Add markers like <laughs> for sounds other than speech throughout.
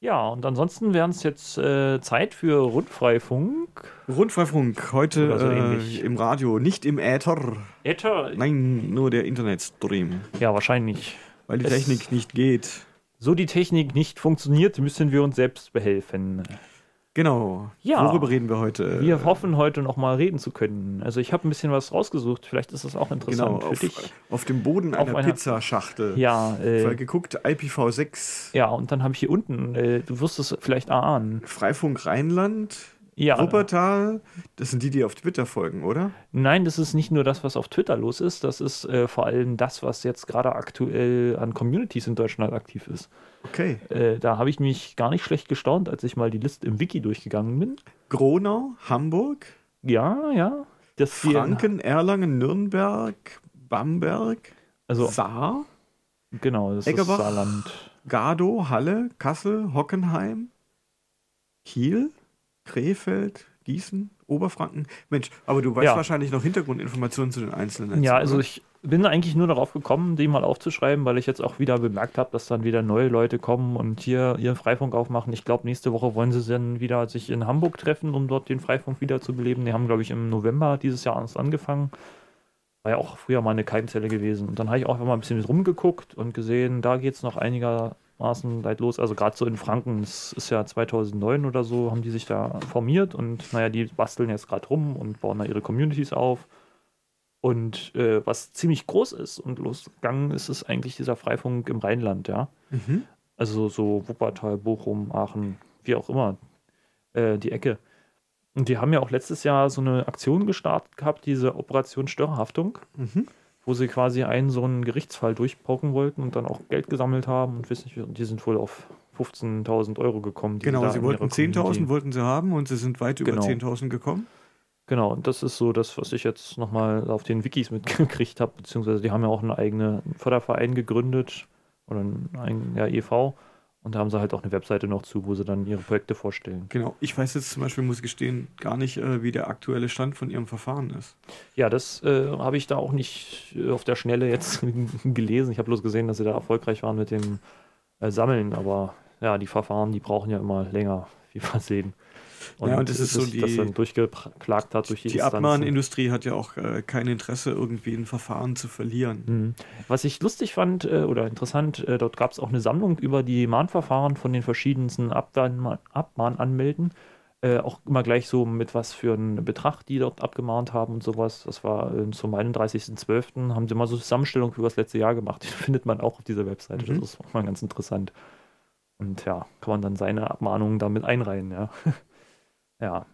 Ja, und ansonsten wäre es jetzt äh, Zeit für Rundfreifunk. Rundfreifunk, heute so äh, im Radio, nicht im Äther. Äther? Nein, nur der Internetstream. Ja, wahrscheinlich. Weil die Es- Technik nicht geht. So die Technik nicht funktioniert, müssen wir uns selbst behelfen. Genau. Ja. Worüber reden wir heute? Wir hoffen heute noch mal reden zu können. Also ich habe ein bisschen was rausgesucht. Vielleicht ist das auch interessant genau, für auf, dich. auf dem Boden Auf einer einer- Pizzaschachtel. Ja, Weil äh, geguckt, IPv6, ja, und dann habe ich hier unten, äh, du wirst es vielleicht erahnen. Freifunk Rheinland, Ja, Wuppertal. Das sind die, die auf Twitter folgen, oder? nein, das ist nicht nur das, was auf Twitter los ist. Das ist äh, vor allem das, was jetzt gerade aktuell an Communities in Deutschland aktiv ist. Okay. Äh, da habe ich mich gar nicht schlecht gestaunt, als ich mal die Liste im Wiki durchgegangen bin. Gronau, Hamburg, Ja, ja. Das Franken, Erlangen, Nürnberg, Bamberg, Also, Saar, genau, das Eggerbach. ist Saarland. Gado, Halle, Kassel, Hockenheim, Kiel, Krefeld, Gießen, Oberfranken. Mensch, aber du weißt Ja. wahrscheinlich noch Hintergrundinformationen zu den einzelnen. Ja, oder? also ich bin eigentlich nur darauf gekommen, die mal aufzuschreiben, weil ich jetzt auch wieder bemerkt habe, dass dann wieder neue Leute kommen und hier ihren Freifunk aufmachen. Ich glaube, nächste Woche wollen sie dann wieder sich in Hamburg treffen, um dort den Freifunk wieder zu beleben. Die haben, glaube ich, im November dieses Jahr erst angefangen. War ja auch früher mal eine Keimzelle gewesen. Und dann habe ich auch mal ein bisschen rumgeguckt und gesehen, da geht es noch einigermaßen weit los. Also gerade so in Franken, das ist ja 2009 oder so, haben die sich da formiert und naja, die basteln jetzt gerade rum und bauen da ihre Communities auf. Und äh, was ziemlich groß ist und losgegangen ist, ist eigentlich dieser Freifunk im Rheinland, ja. Mhm. Also so Wuppertal, Bochum, Aachen, wie auch immer, äh, die Ecke. Und die haben ja auch letztes Jahr so eine Aktion gestartet gehabt, diese Operation Störhaftung, Mhm. Wo sie quasi einen so einen Gerichtsfall durchbrocken wollten und dann auch Geld gesammelt haben und weiß nicht, die sind wohl auf 15.000 Euro gekommen. die Genau, sie wollten ihrer 10.000 Community- wollten sie haben und sie sind weit über Genau. 10.000 gekommen. Genau, und das ist so das, was ich jetzt nochmal auf den Wikis mitgekriegt habe, beziehungsweise die haben ja auch einen eigenen Förderverein gegründet oder einen, einen ja, e.V. und da haben sie halt auch eine Webseite noch zu, wo sie dann ihre Projekte vorstellen. Genau. Ich weiß jetzt zum Beispiel, muss ich gestehen, gar nicht, äh, wie der aktuelle Stand von ihrem Verfahren ist. Ja, das äh, habe ich da auch nicht äh, auf der Schnelle jetzt <laughs> gelesen. Ich habe bloß gesehen, dass sie da erfolgreich waren mit dem äh, Sammeln, aber ja, die Verfahren, die brauchen ja immer länger, <laughs> wie wir sehen. Ja, und das ist so die- dann durchgeklagt hat durch die, Die. Abmahnindustrie hat ja auch äh, kein Interesse, irgendwie ein Verfahren zu verlieren. Mhm. Was ich lustig fand äh, oder interessant, äh, dort gab es auch eine Sammlung über die Mahnverfahren von den verschiedensten Abdan- Abmahnanmelden. Äh, auch immer gleich so mit was für einen Betrag, die dort abgemahnt haben und sowas. Das war äh, zum 31.12. haben sie mal so Zusammenstellung für das letzte Jahr gemacht. <laughs> Die findet man auch auf dieser Webseite. Mhm. Das ist auch mal ganz interessant. Und ja, kann man dann seine Abmahnungen damit einreihen, ja. <laughs> ja.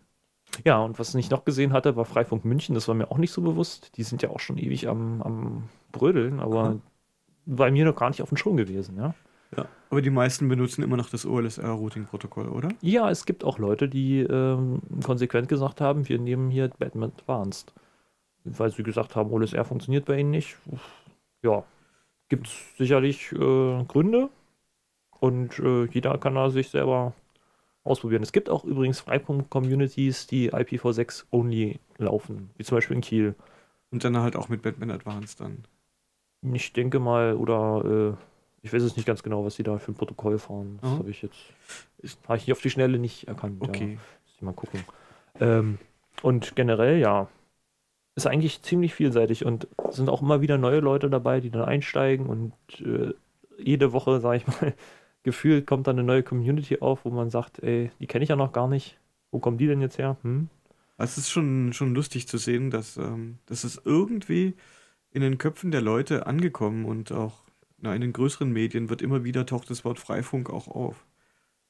Ja, und was ich noch gesehen hatte, war Freifunk München. Das war mir auch nicht so bewusst. Die sind ja auch schon ewig am, am Brödeln, aber Aha. bei mir noch gar nicht auf dem Schirm gewesen, ja. Ja. Aber die meisten benutzen immer noch das OLSR-Routing-Protokoll, oder? Ja, es gibt auch Leute, die ähm, konsequent gesagt haben, wir nehmen hier Batman Advanced. Weil sie gesagt haben, OLSR funktioniert bei ihnen nicht. Ja, gibt es sicherlich äh, Gründe. Und äh, jeder kann da sich selber ausprobieren. Es gibt auch übrigens Freifunk-Communities, die IPv6 only laufen, wie zum Beispiel in Kiel. Und dann halt auch mit Batman Advanced dann. Ich denke mal, oder äh, ich weiß es nicht ganz genau, was sie da für ein Protokoll fahren. Das Mhm. habe ich jetzt, habe ich auf die Schnelle nicht erkannt. Ja. Okay. Muss ich mal gucken. Ähm, und generell, ja, ist eigentlich ziemlich vielseitig und sind auch immer wieder neue Leute dabei, die dann einsteigen und äh, jede Woche, sage ich mal, gefühlt kommt dann eine neue Community auf, wo man sagt, ey, die kenne ich ja noch gar nicht. Wo kommen die denn jetzt her? Hm? Es ist schon, schon lustig zu sehen, dass ähm, das ist irgendwie in den Köpfen der Leute angekommen und auch na, in den größeren Medien wird immer wieder taucht das Wort Freifunk auch auf.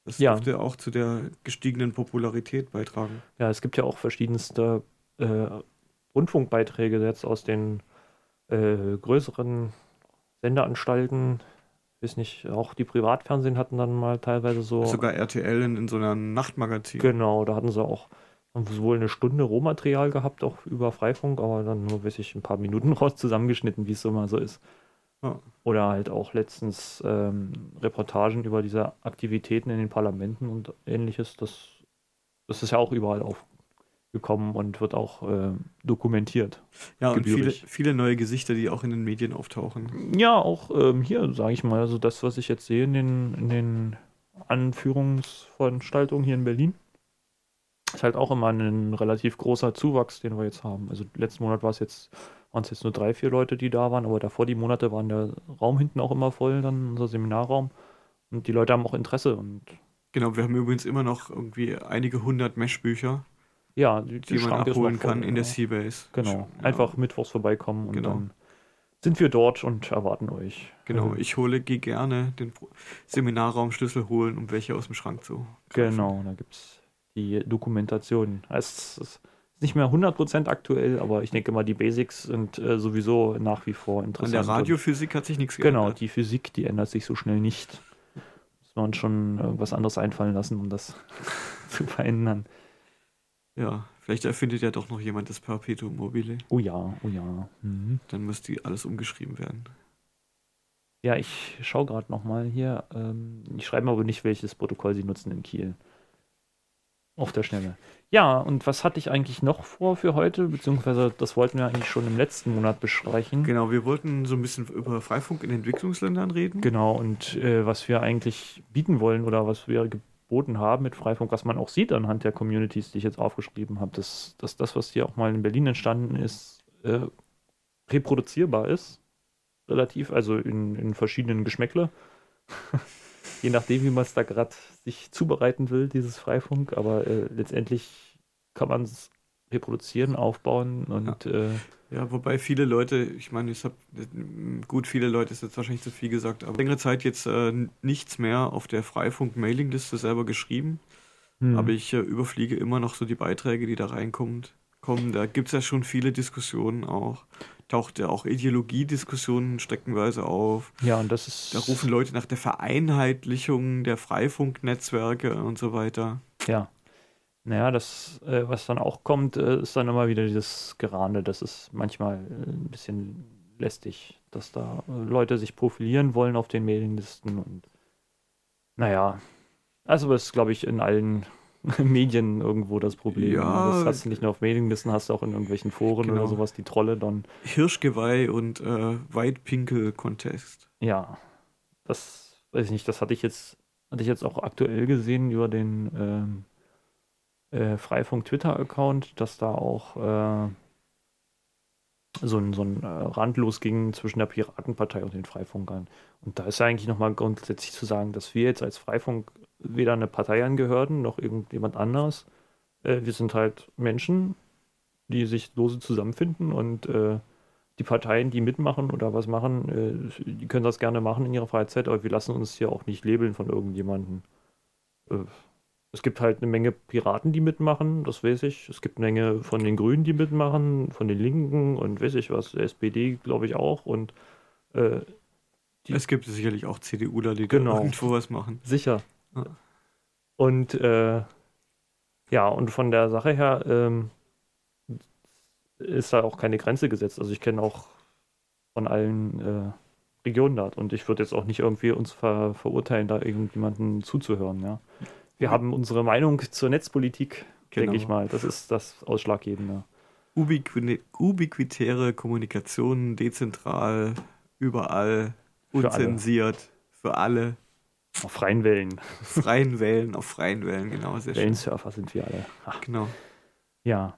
Das Ja. dürfte auch zu der gestiegenen Popularität beitragen. Ja, es gibt ja auch verschiedenste äh, Rundfunkbeiträge jetzt aus den äh, größeren Sendeanstalten. Weiß nicht, auch die Privatfernsehen hatten dann mal teilweise so. Sogar RTL in, in so einer Nachtmagazin. Genau, da hatten sie auch haben sie wohl eine Stunde Rohmaterial gehabt, auch über Freifunk, aber dann nur, weiß ich, ein paar Minuten <laughs> raus zusammengeschnitten, wie es so mal so ist. Ja. Oder halt auch letztens ähm, Reportagen über diese Aktivitäten in den Parlamenten und ähnliches. Das, das ist ja auch überall aufgekommen und wird auch äh, dokumentiert. Ja, und viele, viele neue Gesichter, die auch in den Medien auftauchen. Ja, auch ähm, hier, sage ich mal, also das, was ich jetzt sehe in den, in den Anführungsveranstaltung hier in Berlin. Ist halt auch immer ein relativ großer Zuwachs, den wir jetzt haben. Also letzten Monat war es jetzt, waren es jetzt nur drei, vier Leute, die da waren, aber davor die Monate waren der Raum hinten auch immer voll, dann unser Seminarraum. Und die Leute haben auch Interesse und Genau, wir haben übrigens immer noch irgendwie einige hundert Mesh-Bücher, ja, die, die man abholen voll, kann in der ja. Seabase. Genau, Ja. einfach mittwochs vorbeikommen und Genau. dann sind wir dort und erwarten euch. Genau, Also, ich hole, gehe gerne den Seminarraumschlüssel holen, um welche aus dem Schrank zu. greifen. Genau, da gibt es die Dokumentation. Es ist nicht mehr 100% aktuell, aber ich denke mal, die Basics sind äh, sowieso nach wie vor An interessant. der Und- Radiophysik hat sich nichts Genau, geändert. die Physik, die ändert sich so schnell nicht. Muss man uns schon äh, was anderes einfallen lassen, um das <laughs> zu verändern. Ja, vielleicht erfindet ja doch noch jemand das Perpetuum mobile. Oh ja, oh ja. Mhm. Dann müsste alles umgeschrieben werden. Ja, ich schaue gerade nochmal hier. Ähm, ich schreibe aber nicht, welches Protokoll sie nutzen in Kiel. Auf der Schnelle. Ja, und was hatte ich eigentlich noch vor für heute? Beziehungsweise das wollten wir eigentlich schon im letzten Monat besprechen. Genau, wir wollten so ein bisschen über Freifunk in Entwicklungsländern reden. Genau, und äh, was wir eigentlich bieten wollen oder was wir geboten haben mit Freifunk, was man auch sieht anhand der Communities, die ich jetzt aufgeschrieben habe, dass, dass das, was hier auch mal in Berlin entstanden ist, äh, reproduzierbar ist. Relativ, also in, in verschiedenen Geschmäckle. <laughs> Je nachdem, wie man es da gerade sich zubereiten will, dieses Freifunk. Aber äh, letztendlich kann man es reproduzieren, aufbauen und äh, Ja, wobei viele Leute, ich meine, ich habe gut, viele Leute ist jetzt wahrscheinlich zu viel gesagt, aber längere Zeit jetzt äh, nichts mehr auf der Freifunk-Mailingliste selber geschrieben. hm. Aber ich äh, überfliege immer noch so die Beiträge, die da reinkommen. Kommen. Da gibt es ja schon viele Diskussionen auch. Taucht ja auch Ideologiediskussionen streckenweise auf. ja, und das ist. Da rufen Leute nach der Vereinheitlichung der Freifunknetzwerke und so weiter. Ja. Naja, das, äh, was dann auch kommt, äh, ist dann immer wieder dieses Gerane. Das ist manchmal äh, ein bisschen lästig, dass da äh, Leute sich profilieren wollen auf den Mailinglisten und naja. Also das ist, glaube ich, in allen <laughs> Medien irgendwo das Problem. Ja. Das hast du nicht nur auf Mailinglisten, hast du auch in irgendwelchen Foren Genau. oder sowas, die Trolle dann. Hirschgeweih und äh, Weitpinkel-Contest. Ja, das weiß ich nicht, das hatte ich jetzt, hatte ich jetzt auch aktuell gesehen über den ähm, äh, Freifunk-Twitter-Account, dass da auch äh, so ein, so ein äh, Rand losging zwischen der Piratenpartei und den Freifunkern. Und da ist ja eigentlich nochmal grundsätzlich zu sagen, dass wir jetzt als Freifunk weder eine Partei angehören, noch irgendjemand anderes. Äh, wir sind halt Menschen, die sich lose zusammenfinden und äh, die Parteien, die mitmachen oder was machen, äh, die können das gerne machen in ihrer Freizeit, aber wir lassen uns hier auch nicht labeln von irgendjemandem. Es gibt halt eine Menge Piraten, die mitmachen, das weiß ich. Es gibt eine Menge von den Grünen, die mitmachen, von den Linken und weiß ich was, SPD glaube ich auch und äh, Es gibt sicherlich auch CDUler, die Genau. da irgendwo was machen. sicher. Ja. Und äh, ja, und von der Sache her ähm, ist da auch keine Grenze gesetzt. Also ich kenne auch von allen äh, Regionen dort und ich würde jetzt auch nicht irgendwie uns ver verurteilen, da irgendjemanden zuzuhören, ja. Wir haben unsere Meinung zur Netzpolitik, denke Genau. ich mal. Das ist das Ausschlaggebende. Ubiqui ubiquitäre Kommunikation, dezentral, überall, unzensiert, für alle. Auf freien Wellen. Freien Wellen, auf freien Wellen, genau, sehr schön. Wellensurfer sind wir alle. Ach, Genau. Ja.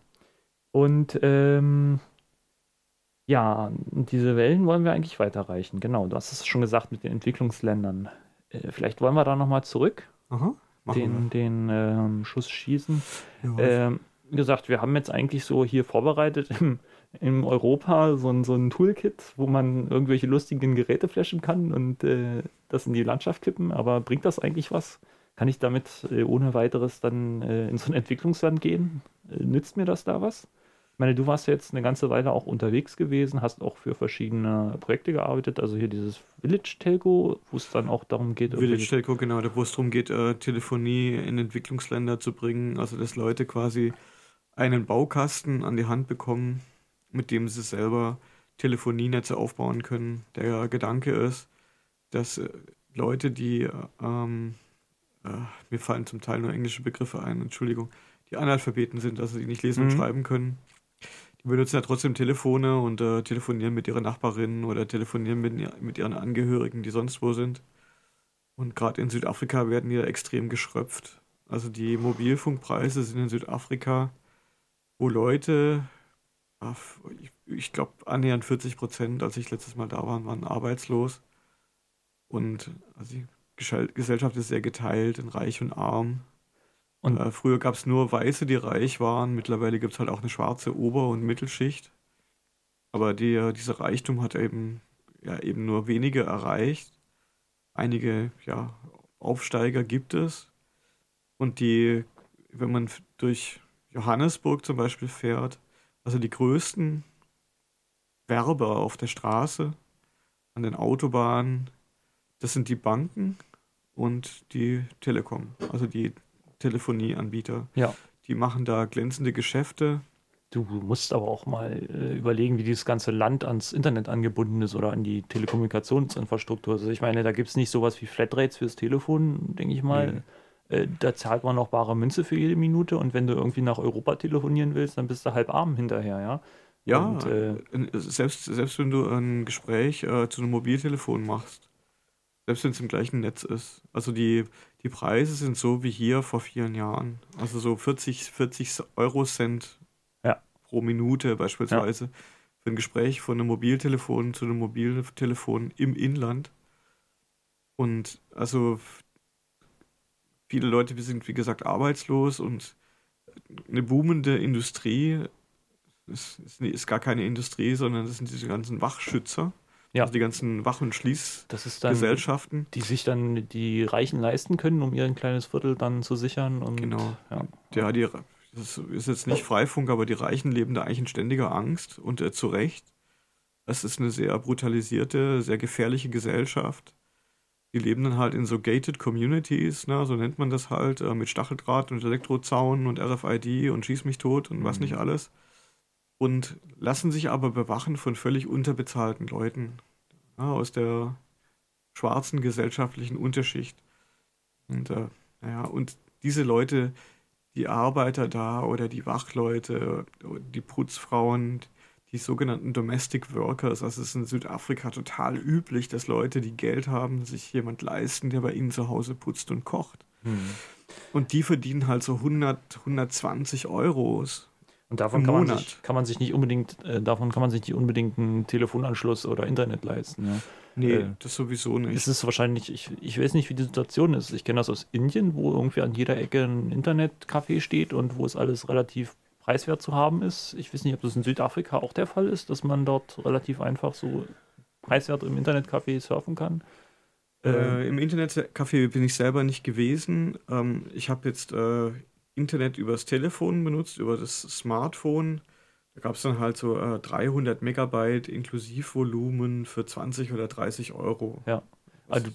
Und ähm, ja, diese Wellen wollen wir eigentlich weiterreichen. Genau, du hast es schon gesagt mit den Entwicklungsländern. Äh, vielleicht wollen wir da nochmal zurück, Aha, machen den, den ähm, Schuss schießen. Ähm, wie gesagt, wir haben jetzt eigentlich so hier vorbereitet im, im Europa so ein, so ein Toolkit, wo man irgendwelche lustigen Geräte flashen kann und äh, das in die Landschaft kippen. Aber bringt das eigentlich was? Kann ich damit äh, ohne weiteres dann äh, in so ein Entwicklungsland gehen? Äh, nützt mir das da was? Ich meine, du warst ja jetzt eine ganze Weile auch unterwegs gewesen, hast auch für verschiedene Projekte gearbeitet, also hier dieses Village Telco, wo es dann auch darum geht, Village Telco, genau, wo es darum geht, äh, Telefonie in Entwicklungsländer zu bringen, also dass Leute quasi einen Baukasten an die Hand bekommen, mit dem sie selber Telefonienetze aufbauen können. Der Gedanke ist, dass äh, Leute, die, äh, ähm, äh, mir fallen zum Teil nur englische Begriffe ein, Entschuldigung, die Analphabeten sind, also die nicht lesen und Mhm. schreiben können, benutzen ja trotzdem Telefone und äh, telefonieren mit ihren Nachbarinnen oder telefonieren mit, mit ihren Angehörigen, die sonst wo sind. Und gerade in Südafrika werden die extrem geschröpft. Also die Mobilfunkpreise sind in Südafrika, wo Leute, ich glaube annähernd 40 Prozent, als ich letztes Mal da war, waren arbeitslos. Und also die Gesellschaft ist sehr geteilt in Reich und Arm. Und äh, früher gab es nur Weiße, die reich waren. Mittlerweile gibt es halt auch eine schwarze Ober- und Mittelschicht. Aber die, dieser Reichtum hat eben, ja, eben nur wenige erreicht. Einige ja, Aufsteiger gibt es. Und die, wenn man durch Johannesburg zum Beispiel fährt, also die größten Werber auf der Straße, an den Autobahnen, das sind die Banken und die Telekom, also die Telefonieanbieter. Ja. Die machen da glänzende Geschäfte. Du musst aber auch mal äh, überlegen, wie dieses ganze Land ans Internet angebunden ist oder an die Telekommunikationsinfrastruktur. Also ich meine, da gibt es nicht sowas wie Flatrates fürs Telefon, denke ich mal. Mhm. Äh, da zahlt man noch bare Münze für jede Minute und wenn du irgendwie nach Europa telefonieren willst, dann bist du halb arm hinterher, ja. Ja, und, äh, selbst, selbst wenn du ein Gespräch äh, zu einem Mobiltelefon machst, selbst wenn es im gleichen Netz ist. Also die, die Preise sind so wie hier vor vielen Jahren. Also so 40, 40 Euro Cent ja. pro Minute beispielsweise ja. für ein Gespräch von einem Mobiltelefon zu einem Mobiltelefon im Inland. Und also viele Leute sind, wie gesagt, arbeitslos und eine boomende Industrie ist, ist, ist gar keine Industrie, sondern das sind diese ganzen Wachschützer. Ja. Also die ganzen Wach- und Schließgesellschaften. Die sich dann die Reichen leisten können, um ihr ein kleines Viertel dann zu sichern. Und, genau. Ja, ja die, das ist jetzt nicht Freifunk, aber die Reichen leben da eigentlich in ständiger Angst und äh, zu Recht. Es ist eine sehr brutalisierte, sehr gefährliche Gesellschaft. Die leben dann halt in so gated Communities, ne, so nennt man das halt, äh, mit Stacheldraht und Elektrozaun und RFID und Schieß mich tot und mhm. was nicht alles und lassen sich aber bewachen von völlig unterbezahlten Leuten ja, aus der schwarzen gesellschaftlichen Unterschicht. Und, äh, naja, und diese Leute, die Arbeiter da oder die Wachleute, die Putzfrauen, die sogenannten Domestic Workers, also es ist in Südafrika total üblich, dass Leute, die Geld haben, sich jemand leisten, der bei ihnen zu Hause putzt und kocht. Hm. Und die verdienen halt so 100, 120 Euros und davon kann man, sich, kann man, sich, nicht unbedingt, äh, davon kann man sich nicht unbedingt einen Telefonanschluss oder Internet leisten. Ja. Nee, äh, das sowieso nicht. Es ist wahrscheinlich, ich, ich weiß nicht, wie die Situation ist. Ich kenne das aus Indien, wo irgendwie an jeder Ecke ein Internetcafé steht und wo es alles relativ preiswert zu haben ist. Ich weiß nicht, ob das in Südafrika auch der Fall ist, dass man dort relativ einfach so preiswert im Internetcafé surfen kann. Äh, äh Im Internetcafé bin ich selber nicht gewesen. Ähm, ich habe jetzt äh, Internet übers Telefon benutzt, über das Smartphone. Da gab es dann halt so äh, 300 Megabyte Inklusivvolumen für 20 oder 30 Euro. Ja. Also,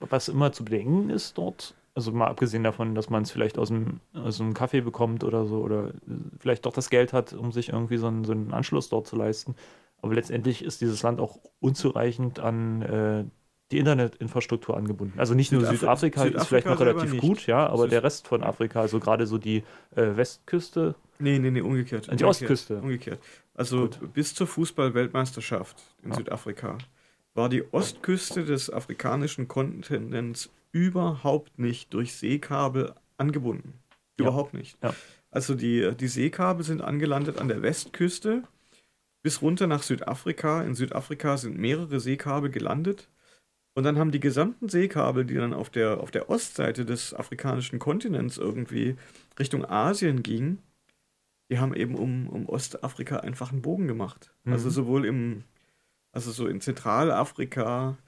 was immer zu bedenken ist dort, also mal abgesehen davon, dass man es vielleicht aus einem, aus einem Kaffee bekommt oder so, oder vielleicht doch das Geld hat, um sich irgendwie so einen, so einen Anschluss dort zu leisten. Aber letztendlich ist dieses Land auch unzureichend an äh, die Internetinfrastruktur angebunden. Also nicht nur Südafrika, Südafrika, Südafrika ist vielleicht noch relativ gut, ja, aber der Rest von Afrika, also gerade so die äh, Westküste. Nee, nee, nee, umgekehrt. Die umgekehrt, Ostküste. Umgekehrt. Also gut. bis zur Fußball-Weltmeisterschaft in ja. Südafrika war die Ostküste des afrikanischen Kontinents überhaupt nicht durch Seekabel angebunden. Überhaupt ja. nicht. Ja. Also die, die Seekabel sind angelandet an der Westküste bis runter nach Südafrika. In Südafrika sind mehrere Seekabel gelandet und dann haben die gesamten Seekabel, die dann auf der, auf der Ostseite des afrikanischen Kontinents irgendwie Richtung Asien gingen, die haben eben um, um Ostafrika einfach einen Bogen gemacht. Mhm. Also sowohl im, also so in Zentralafrika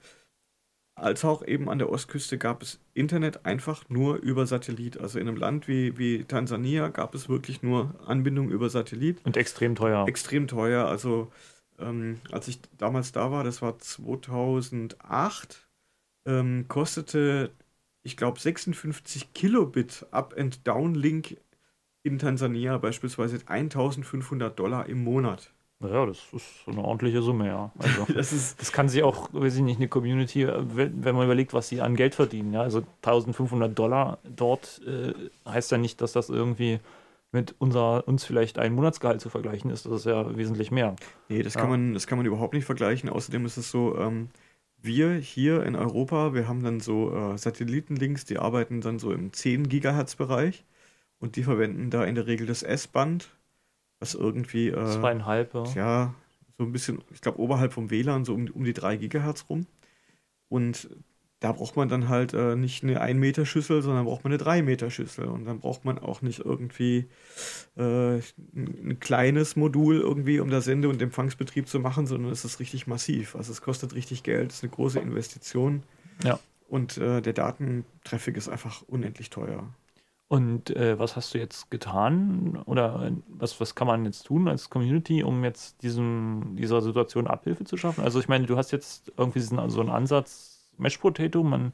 als auch eben an der Ostküste gab es Internet einfach nur über Satellit. Also in einem Land wie, wie Tansania gab es wirklich nur Anbindung über Satellit. Und extrem teuer. Extrem teuer. Also ähm, als ich damals da war, das war 2008, ähm, kostete, ich glaube, 56 Kilobit Up- and Downlink in Tansania beispielsweise 1500 Dollar im Monat. Ja, das ist eine ordentliche Summe, ja. Also, <laughs> das, ist, das kann sich auch, weiß ich nicht, eine Community, wenn man überlegt, was sie an Geld verdienen. Ja? Also 1500 Dollar dort äh, heißt ja nicht, dass das irgendwie mit unser, uns vielleicht ein Monatsgehalt zu vergleichen ist. Das ist ja wesentlich mehr. Nee, das, ja. kann, man, das kann man überhaupt nicht vergleichen. Außerdem ist es so, ähm, wir hier in Europa, wir haben dann so äh, Satellitenlinks, die arbeiten dann so im 10 Gigahertz Bereich und die verwenden da in der Regel das S-Band, was irgendwie äh, Zweieinhalb, ja. ja, so ein bisschen, ich glaube oberhalb vom WLAN, so um, um die 3 Gigahertz rum. Und da braucht man dann halt äh, nicht eine 1 Meter Schüssel, sondern braucht man eine 3 Meter Schüssel. Und dann braucht man auch nicht irgendwie äh, ein kleines Modul irgendwie, um da Sende- und Empfangsbetrieb zu machen, sondern es ist richtig massiv. Also es kostet richtig Geld, es ist eine große Investition. Ja. Und äh, der Datentraffic ist einfach unendlich teuer. Und äh, was hast du jetzt getan oder äh, was, was kann man jetzt tun als Community, um jetzt diesem, dieser Situation Abhilfe zu schaffen? Also ich meine, du hast jetzt irgendwie diesen, so einen Ansatz Mesh Potato, man,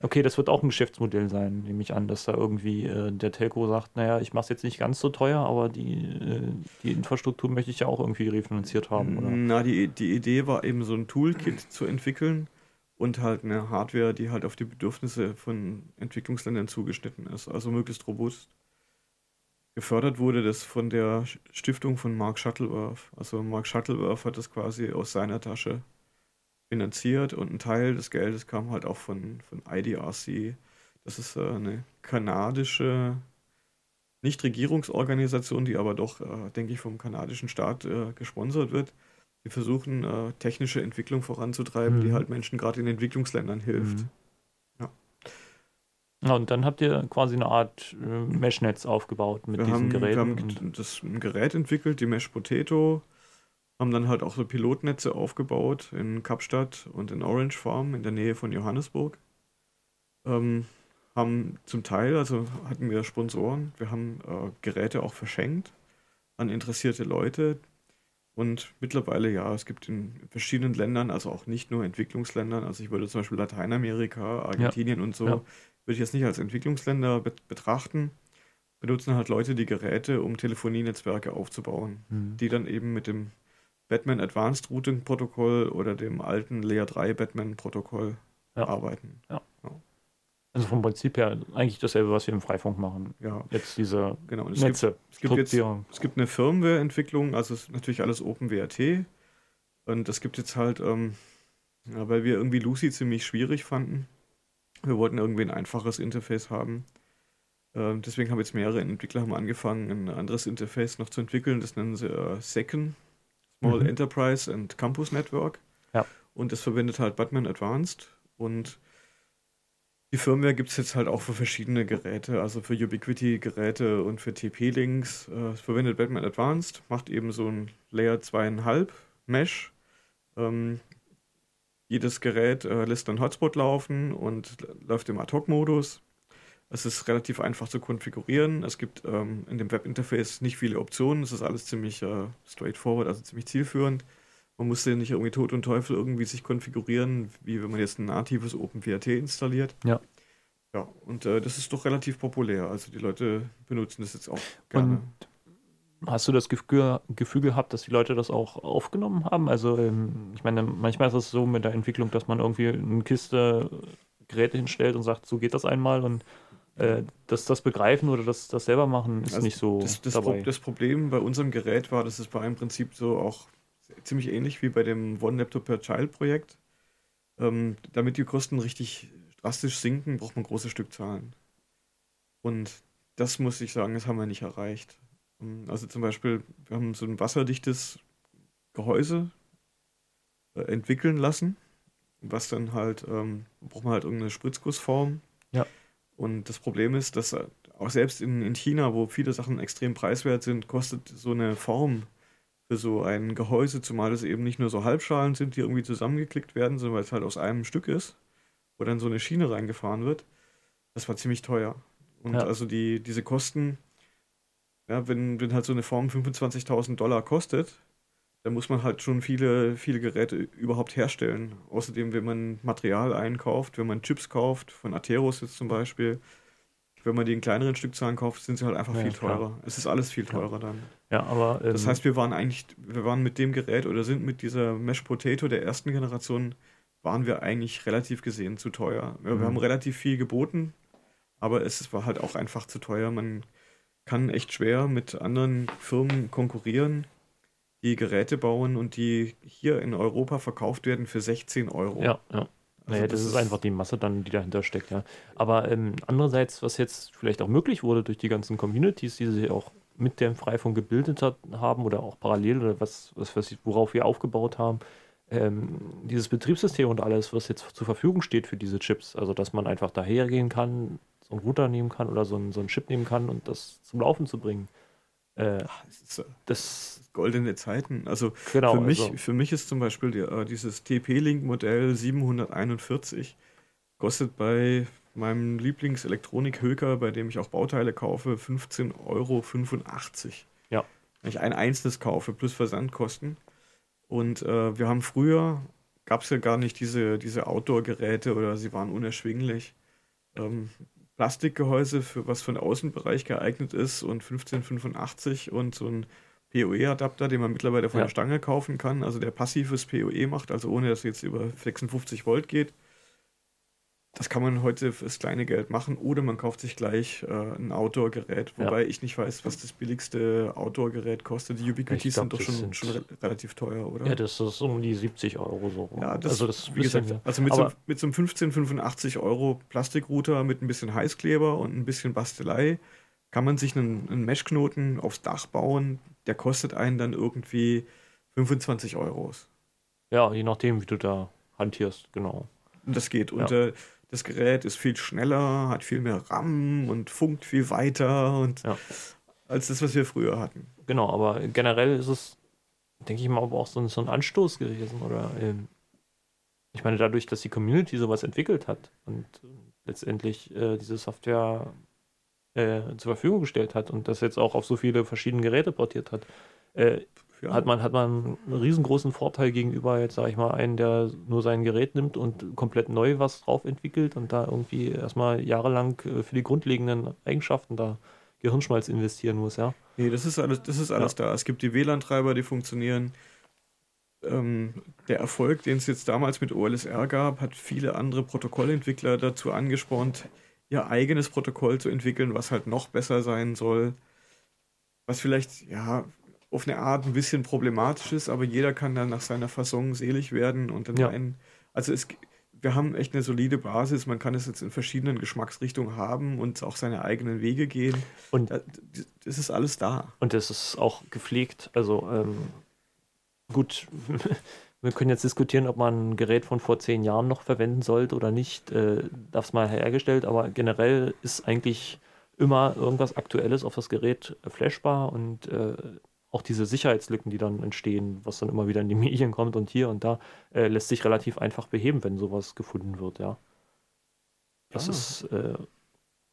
okay, das wird auch ein Geschäftsmodell sein, nehme ich an, dass da irgendwie äh, der Telco sagt, naja, ich mache es jetzt nicht ganz so teuer, aber die, äh, die Infrastruktur möchte ich ja auch irgendwie refinanziert haben, oder? Na, die, die Idee war eben so ein Toolkit zu entwickeln und halt eine Hardware, die halt auf die Bedürfnisse von Entwicklungsländern zugeschnitten ist, also möglichst robust. Gefördert wurde das von der Stiftung von Mark Shuttleworth. Also Mark Shuttleworth hat das quasi aus seiner Tasche finanziert und ein Teil des Geldes kam halt auch von, von IDRC. Das ist äh, eine kanadische Nichtregierungsorganisation, die aber doch, äh, denke ich, vom kanadischen Staat äh, gesponsert wird. Die versuchen, technische Entwicklung voranzutreiben, Mhm. die halt Menschen gerade in Entwicklungsländern hilft. Mhm. Ja. Und dann habt ihr quasi eine Art äh, Mesh-Netz aufgebaut mit Wir diesen haben, wir haben das ein Gerät entwickelt, die Mesh Potato, haben dann halt auch so Pilotnetze aufgebaut in Kapstadt und in Orange Farm in der Nähe von Johannesburg. Ähm, haben zum Teil, also hatten wir Sponsoren, wir haben äh, Geräte auch verschenkt an interessierte Leute. Und mittlerweile, ja, es gibt in verschiedenen Ländern, also auch nicht nur Entwicklungsländern, also ich würde zum Beispiel Lateinamerika, Argentinien und so, ja. würde ich jetzt nicht als Entwicklungsländer bet- betrachten, benutzen halt Leute die Geräte, um Telefonienetzwerke aufzubauen, Mhm. die dann eben mit dem Batman Advanced Routing Protokoll oder dem alten Layer 3 Batman Protokoll Ja. arbeiten. Also vom Prinzip her eigentlich dasselbe, was wir im Freifunk machen. Ja, Jetzt diese genau. Es gibt, Netze. es gibt jetzt. Es gibt eine Firmware-Entwicklung, also es ist natürlich alles OpenWrt. Und es gibt jetzt halt, ähm, ja, weil wir irgendwie Lucy ziemlich schwierig fanden. Wir wollten irgendwie ein einfaches Interface haben. Ähm, deswegen haben jetzt mehrere Entwickler haben angefangen, ein anderes Interface noch zu entwickeln. Das nennen sie äh, SECN, Small Mhm. Enterprise and Campus Network. Ja. Und das verwendet halt Batman Advanced. Und die Firmware gibt es jetzt halt auch für verschiedene Geräte, also für Ubiquiti-Geräte und für TP-Links. Äh, es verwendet Batman Advanced, macht eben so ein Layer 2,5 Mesh. Ähm, jedes Gerät äh, lässt dann Hotspot laufen und läuft im Ad-Hoc-Modus. Es ist relativ einfach zu konfigurieren. Es gibt ähm, in dem Webinterface nicht viele Optionen. Es ist alles ziemlich äh, straightforward, also ziemlich zielführend. Man musste nicht irgendwie Tod und Teufel irgendwie sich konfigurieren, wie wenn man jetzt ein natives OpenWrt installiert. Ja. Ja, und äh, das ist doch relativ populär. Also die Leute benutzen das jetzt auch gerne. Und hast du das Gefühl, Gefühl gehabt, dass die Leute das auch aufgenommen haben? Also, ähm, ich meine, manchmal ist es so mit der Entwicklung, dass man irgendwie eine Kiste Geräte hinstellt und sagt, so geht das einmal und äh, dass das begreifen oder das, das selber machen ist Also nicht so das, das, dabei. Pro das Problem bei unserem Gerät war, dass es war im Prinzip so auch ziemlich ähnlich wie bei dem One Laptop per Child Projekt. Ähm, damit die Kosten richtig drastisch sinken, braucht man große Stückzahlen. Und das muss ich sagen, das haben wir nicht erreicht. Ähm, Also zum Beispiel, wir haben so ein wasserdichtes Gehäuse äh, entwickeln lassen, was dann halt, ähm, braucht man halt irgendeine Spritzgussform. Ja. Und das Problem ist, dass äh, auch selbst in, in China, wo viele Sachen extrem preiswert sind, kostet so eine Form für so ein Gehäuse, zumal es eben nicht nur so Halbschalen sind, die irgendwie zusammengeklickt werden, sondern weil es halt aus einem Stück ist, wo dann so eine Schiene reingefahren wird. Das war ziemlich teuer. Und Ja. also die, diese Kosten, ja, wenn, wenn halt so eine Form 25.000 Dollar kostet, dann muss man halt schon viele, viele Geräte überhaupt herstellen. Außerdem, wenn man Material einkauft, wenn man Chips kauft, von Atheros jetzt zum Beispiel, wenn man die in kleineren Stückzahlen kauft, sind sie halt einfach Ja, viel klar. teurer. Es ist alles viel teurer dann. ja, aber ähm, Das heißt, wir waren eigentlich, wir waren mit dem Gerät oder sind mit dieser Mesh Potato der ersten Generation, waren wir eigentlich relativ gesehen zu teuer. Wir, Mhm. wir haben relativ viel geboten, aber es war halt auch einfach zu teuer. Man kann echt schwer mit anderen Firmen konkurrieren, die Geräte bauen und die hier in Europa verkauft werden für 16 Euro. Ja, ja. Also naja, das, das ist einfach die Masse dann, die dahinter steckt, ja. Aber ähm, andererseits, was jetzt vielleicht auch möglich wurde durch die ganzen Communities, die sich auch mit dem Freifunk gebildet hat, haben oder auch parallel oder was, was, was worauf wir aufgebaut haben, ähm, dieses Betriebssystem und alles, was jetzt zur Verfügung steht für diese Chips, also dass man einfach dahergehen kann, so einen Router nehmen kann oder so einen, so einen Chip nehmen kann und das zum Laufen zu bringen. Äh, das, goldene Zeiten. Also genau, für, mich, also. für mich ist zum Beispiel die, äh, dieses TP-Link-Modell 741, kostet bei meinem Lieblingselektronik-Höker, bei dem ich auch Bauteile kaufe, 15,85 Euro. Ja. Wenn ich ein einzelnes kaufe, plus Versandkosten. Und äh, wir haben früher, gab es ja gar nicht diese, diese Outdoor-Geräte oder sie waren unerschwinglich. Ähm, Plastikgehäuse, für was für den Außenbereich geeignet ist und 1585 und so ein PoE-Adapter, den man mittlerweile von ja. der Stange kaufen kann, also der passives PoE macht, also ohne dass es jetzt über 56 Volt geht. Das kann man heute fürs kleine Geld machen oder man kauft sich gleich äh, ein Outdoor-Gerät, wobei ja. ich nicht weiß, was das billigste Outdoor-Gerät kostet. Die Ubiquitys sind doch schon, sind schon re relativ teuer, oder? Ja, das ist um die 70 Euro so. Ja, das, also, das wie gesagt, also mit, so, mit so einem 15, 85 Euro Plastikrouter mit ein bisschen Heißkleber und ein bisschen Bastelei kann man sich einen, einen Meshknoten aufs Dach bauen. Der kostet einen dann irgendwie 25 Euro. Ja, je nachdem, wie du da hantierst, genau. Und das geht. Und ja. äh, das Gerät ist viel schneller, hat viel mehr RAM und funkt viel weiter und ja. als das, was wir früher hatten. Genau, aber generell ist es, denke ich mal, aber auch so ein, so ein Anstoß gewesen. Oder ähm, ich meine, dadurch, dass die Community sowas entwickelt hat und letztendlich äh, diese Software äh, zur Verfügung gestellt hat und das jetzt auch auf so viele verschiedene Geräte portiert hat, äh, ja. hat, man, hat man einen riesengroßen Vorteil gegenüber jetzt, sage ich mal, einen, der nur sein Gerät nimmt und komplett neu was drauf entwickelt und da irgendwie erstmal jahrelang äh, für die grundlegenden Eigenschaften da Gehirnschmalz investieren muss, ja. Nee, das ist alles, das ist alles ja. da. Es gibt die WLAN-Treiber, die funktionieren. Ähm, der Erfolg, den es jetzt damals mit OLSR gab, hat viele andere Protokollentwickler dazu angespornt, ihr eigenes Protokoll zu entwickeln, was halt noch besser sein soll. Was vielleicht, ja, auf eine Art ein bisschen problematisch ist, aber jeder kann dann nach seiner Fassung selig werden und dann ja. einen, also es, wir haben echt eine solide Basis, man kann es jetzt in verschiedenen Geschmacksrichtungen haben und auch seine eigenen Wege gehen. Und das ist alles da. Und es ist auch gepflegt, also ähm, gut, <laughs> wir können jetzt diskutieren, ob man ein Gerät von vor zehn Jahren noch verwenden sollte oder nicht, äh, das mal hergestellt, aber generell ist eigentlich immer irgendwas Aktuelles auf das Gerät flashbar und äh, auch diese Sicherheitslücken, die dann entstehen, was dann immer wieder in die <laughs> Medien kommt und hier und da, äh, lässt sich relativ einfach beheben, wenn sowas gefunden wird, ja. Das ah. ist, äh,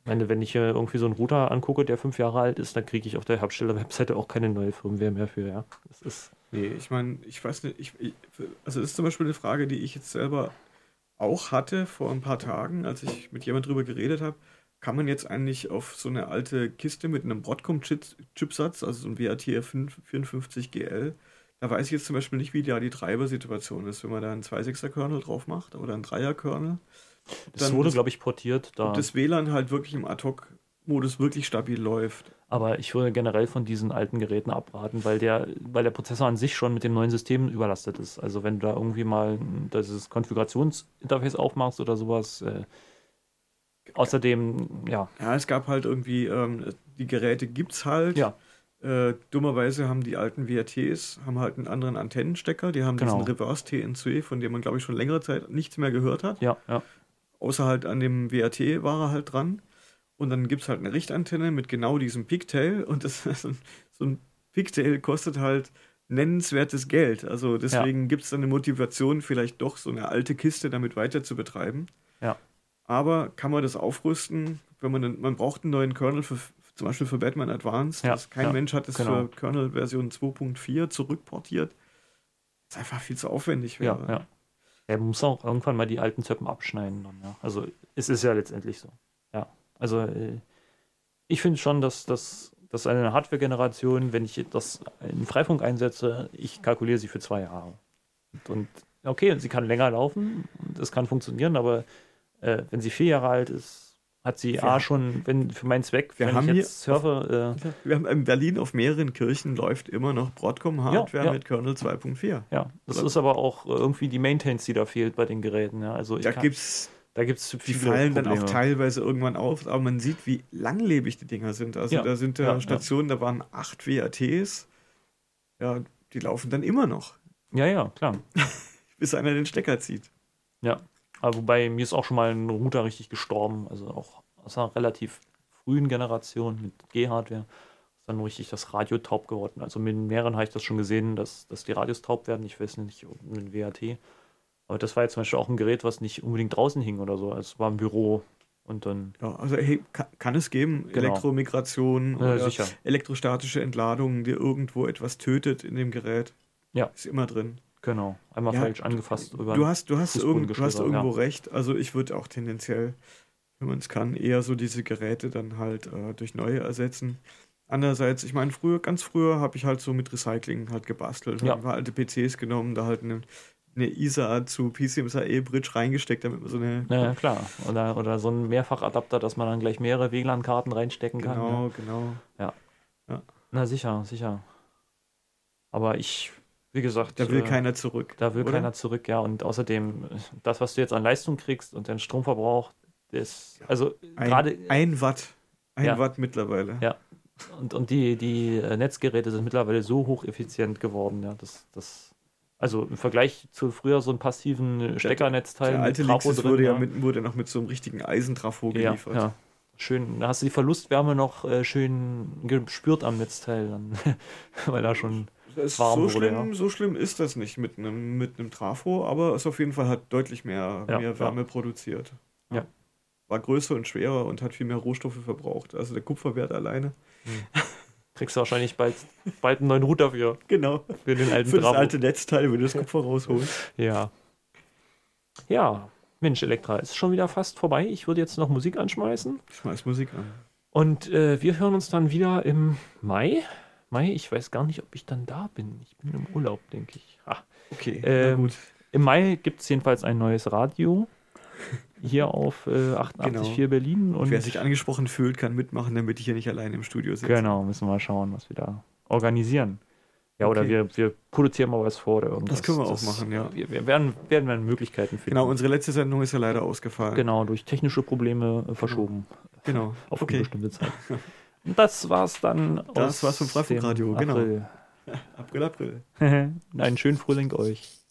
meine, wenn ich hier irgendwie so einen Router angucke, der fünf Jahre alt ist, dann kriege ich auf der Hersteller-Webseite auch keine neue Firmware mehr für, ja. Das ist. Nee, ich meine, ich weiß nicht, ich, ich, also das ist zum Beispiel eine Frage, die ich jetzt selber auch hatte vor ein paar Tagen, als ich mit jemand drüber geredet habe kann man jetzt eigentlich auf so eine alte Kiste mit einem Broadcom-Chipsatz, also so ein WATR 54GL, da weiß ich jetzt zum Beispiel nicht, wie da die Treibersituation ist, wenn man da einen 2.6er-Kernel drauf macht oder einen 3er-Kernel. Das wurde, glaube ich, portiert. Da. Und das WLAN halt wirklich im Ad-Hoc-Modus wirklich stabil läuft. Aber ich würde generell von diesen alten Geräten abraten, weil der, weil der Prozessor an sich schon mit dem neuen System überlastet ist. Also wenn du da irgendwie mal dieses Konfigurationsinterface aufmachst oder sowas, äh, Außerdem, ja. Ja, es gab halt irgendwie, ähm, die Geräte gibt's halt. Ja. Äh, dummerweise haben die alten WRTs haben halt einen anderen Antennenstecker. Die haben genau. diesen Reverse TNC, von dem man, glaube ich, schon längere Zeit nichts mehr gehört hat. Ja, ja. Außer halt an dem WRT war er halt dran. Und dann gibt es halt eine Richtantenne mit genau diesem Pigtail. Und das, <laughs> so, ein, so ein Pigtail kostet halt nennenswertes Geld. Also deswegen ja. gibt es dann eine Motivation, vielleicht doch so eine alte Kiste damit weiter zu betreiben. Ja. Aber kann man das aufrüsten, wenn man einen, man braucht einen neuen Kernel für zum Beispiel für Batman Advanced. Ja, kein ja, Mensch hat es genau. für Kernel Version 2.4 zurückportiert. Das ist einfach viel zu aufwendig wäre. Ja, ja. Er muss auch irgendwann mal die alten Zöppen abschneiden. Dann, ja. Also es ist ja letztendlich so. Ja. Also äh, ich finde schon, dass das dass eine Hardware-Generation, wenn ich das in Freifunk einsetze, ich kalkuliere sie für zwei Jahre. Und, und okay, sie kann länger laufen, das kann funktionieren, aber äh, wenn sie vier Jahre alt ist, hat sie Wir A schon, wenn für meinen Zweck, Wir wenn haben ich hier jetzt surfe, äh, Wir haben in Berlin auf mehreren Kirchen läuft immer noch Broadcom-Hardware Ja, ja. mit Kernel 2.4. ja, das Oder- ist aber auch äh, irgendwie die Maintenance, die da fehlt bei den Geräten. Ja. Also ich Da kann, gibt's, da gibt's die viele fallen dann auch Probleme. teilweise irgendwann auf, aber man sieht, wie langlebig die Dinger sind. Also Ja, da sind ja, da ja. Stationen, da waren acht WATs. Ja, die laufen dann immer noch, Ja, ja, klar. <laughs> bis einer den Stecker zieht. Aber wobei mir ist auch schon mal ein Router richtig gestorben, also auch aus einer relativ frühen Generation mit G-Hardware. Ist dann richtig das Radio taub geworden. Also mit mehreren habe ich das schon gesehen, dass, dass die Radios taub werden. Ich weiß nicht, ob mit WAT. Aber das war jetzt zum Beispiel auch ein Gerät, was nicht unbedingt draußen hing oder so. Also es war im Büro und dann. Ja, also hey, kann, kann es geben, Genau. Elektromigration Ja, oder sicher. elektrostatische Entladung, die irgendwo etwas tötet in dem Gerät. Ja. Ist immer drin. Genau. Einmal Ja, falsch angefasst. über Du hast, du hast, irgend, du hast irgendwo recht. Also ich würde auch tendenziell, wenn man es kann, eher so diese Geräte dann halt äh, durch neue ersetzen. Andererseits, ich meine, früher, ganz früher habe ich halt so mit Recycling halt gebastelt. Ja. Habe alte PCs genommen, da halt eine, eine ISA zu PCMSAE Bridge reingesteckt, damit man so eine Ja, ja, klar. Oder, oder so ein Mehrfachadapter, dass man dann gleich mehrere WLAN-Karten reinstecken kann. Ne? genau, genau. Na sicher, sicher. Aber ich, wie gesagt, Da will äh, keiner zurück. da will oder? keiner zurück, ja. Und außerdem, das, was du jetzt an Leistung kriegst und dein Stromverbrauch, das, also gerade, ein Watt. Ein Ja. Watt mittlerweile. Ja. und, und die, die äh, Netzgeräte sind mittlerweile so hocheffizient geworden, ja, dass das, also im Vergleich zu früher so einem passiven Steckernetzteil Der alte mit Trafo drin, wurde ja ja. mit, wurde noch mit so einem richtigen Eisentrafo ja, geliefert. ja. Schön, da hast du die Verlustwärme noch äh, schön gespürt am Netzteil, dann, <laughs> weil da schon Das warm so, wurde, schlimm, so schlimm ist das nicht mit einem mit einem Trafo, aber es auf jeden Fall hat deutlich mehr, Ja, mehr Wärme produziert. Ja. War größer und schwerer und hat viel mehr Rohstoffe verbraucht. Also der Kupferwert alleine. <laughs> kriegst du wahrscheinlich bald, bald einen neuen Router für, Genau. für den alten Für das Trafo. alte Netzteil, wenn du das Kupfer rausholst. Ja. Ja, Mensch, Elektra, ist schon wieder fast vorbei. Ich würde jetzt noch Musik anschmeißen. Schmeiß Musik an. Und äh, wir hören uns dann wieder im Mai. Mai, ich weiß gar nicht, ob ich dann da bin. Ich bin im Urlaub, denke ich. Ah. Okay, Ähm. Im Mai gibt es jedenfalls ein neues Radio. Hier auf äh, 88.4 Genau. Berlin. Und Wer sich angesprochen fühlt, kann mitmachen, damit ich hier nicht alleine im Studio sitze. genau, müssen wir mal schauen, was wir da organisieren. Ja, oder Okay. wir, wir produzieren mal was vor oder irgendwas. Das können wir auch machen, ja. Wir, wir werden, werden wir Möglichkeiten finden. Genau, unsere letzte Sendung ist ja leider ausgefallen. Genau, durch technische Probleme äh, verschoben Genau. <laughs> auf Okay. eine bestimmte Zeit. <laughs> Das war's dann. Das aus war's vom Freifunkradio, genau. April. <laughs> April, April. <laughs> Einen schönen Frühling euch.